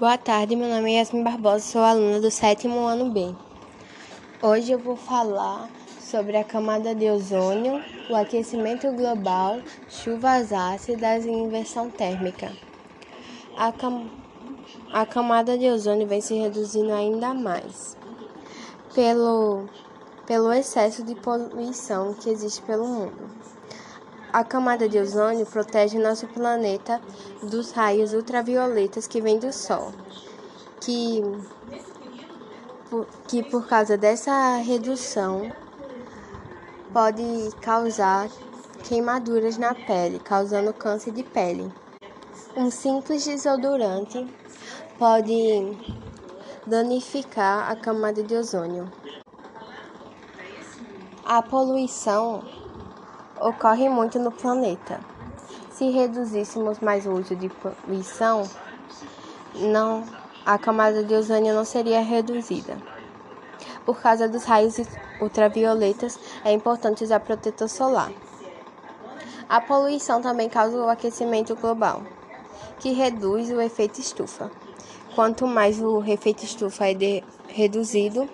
Boa tarde, meu nome é Yasmin Barbosa, sou aluna do sétimo ano B. Hoje eu vou falar sobre a camada de ozônio, o aquecimento global, chuvas ácidas e inversão térmica. A, cam a camada de ozônio vem se reduzindo ainda mais pelo, pelo excesso de poluição que existe pelo mundo. A camada de ozônio protege nosso planeta dos raios ultravioletas que vêm do Sol, que, que por causa dessa redução pode causar queimaduras na pele, causando câncer de pele. Um simples desodorante pode danificar a camada de ozônio. A poluição ocorre muito no planeta. Se reduzíssemos mais o uso de poluição, não, a camada de ozônio não seria reduzida. Por causa dos raios ultravioletas, é importante usar protetor solar. A poluição também causa o aquecimento global, que reduz o efeito estufa. Quanto mais o efeito estufa é de, reduzido,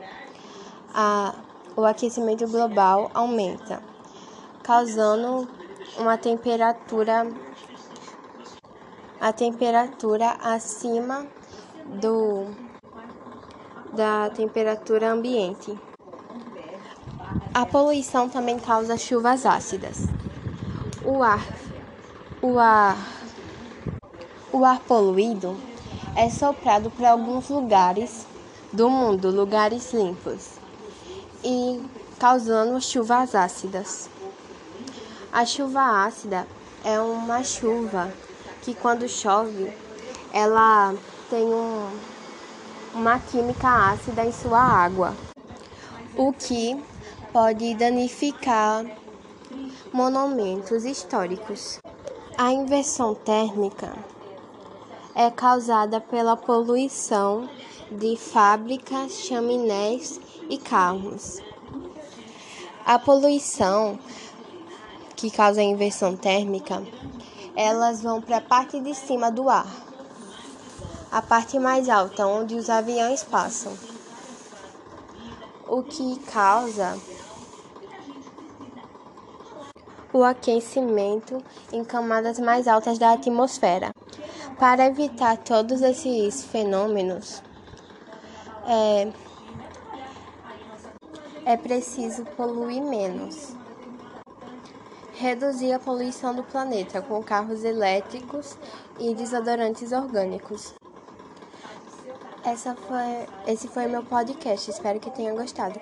a, o aquecimento global aumenta causando uma temperatura a temperatura acima do da temperatura ambiente. A poluição também causa chuvas ácidas. O ar o ar o ar poluído é soprado para alguns lugares do mundo, lugares limpos, e causando chuvas ácidas. A chuva ácida é uma chuva que quando chove, ela tem um, uma química ácida em sua água, o que pode danificar monumentos históricos. A inversão térmica é causada pela poluição de fábricas, chaminés e carros. A poluição que causa a inversão térmica, elas vão para a parte de cima do ar, a parte mais alta, onde os aviões passam, o que causa o aquecimento em camadas mais altas da atmosfera. Para evitar todos esses fenômenos, é, é preciso poluir menos reduzir a poluição do planeta com carros elétricos e desodorantes orgânicos. Essa foi, esse foi meu podcast, espero que tenham gostado.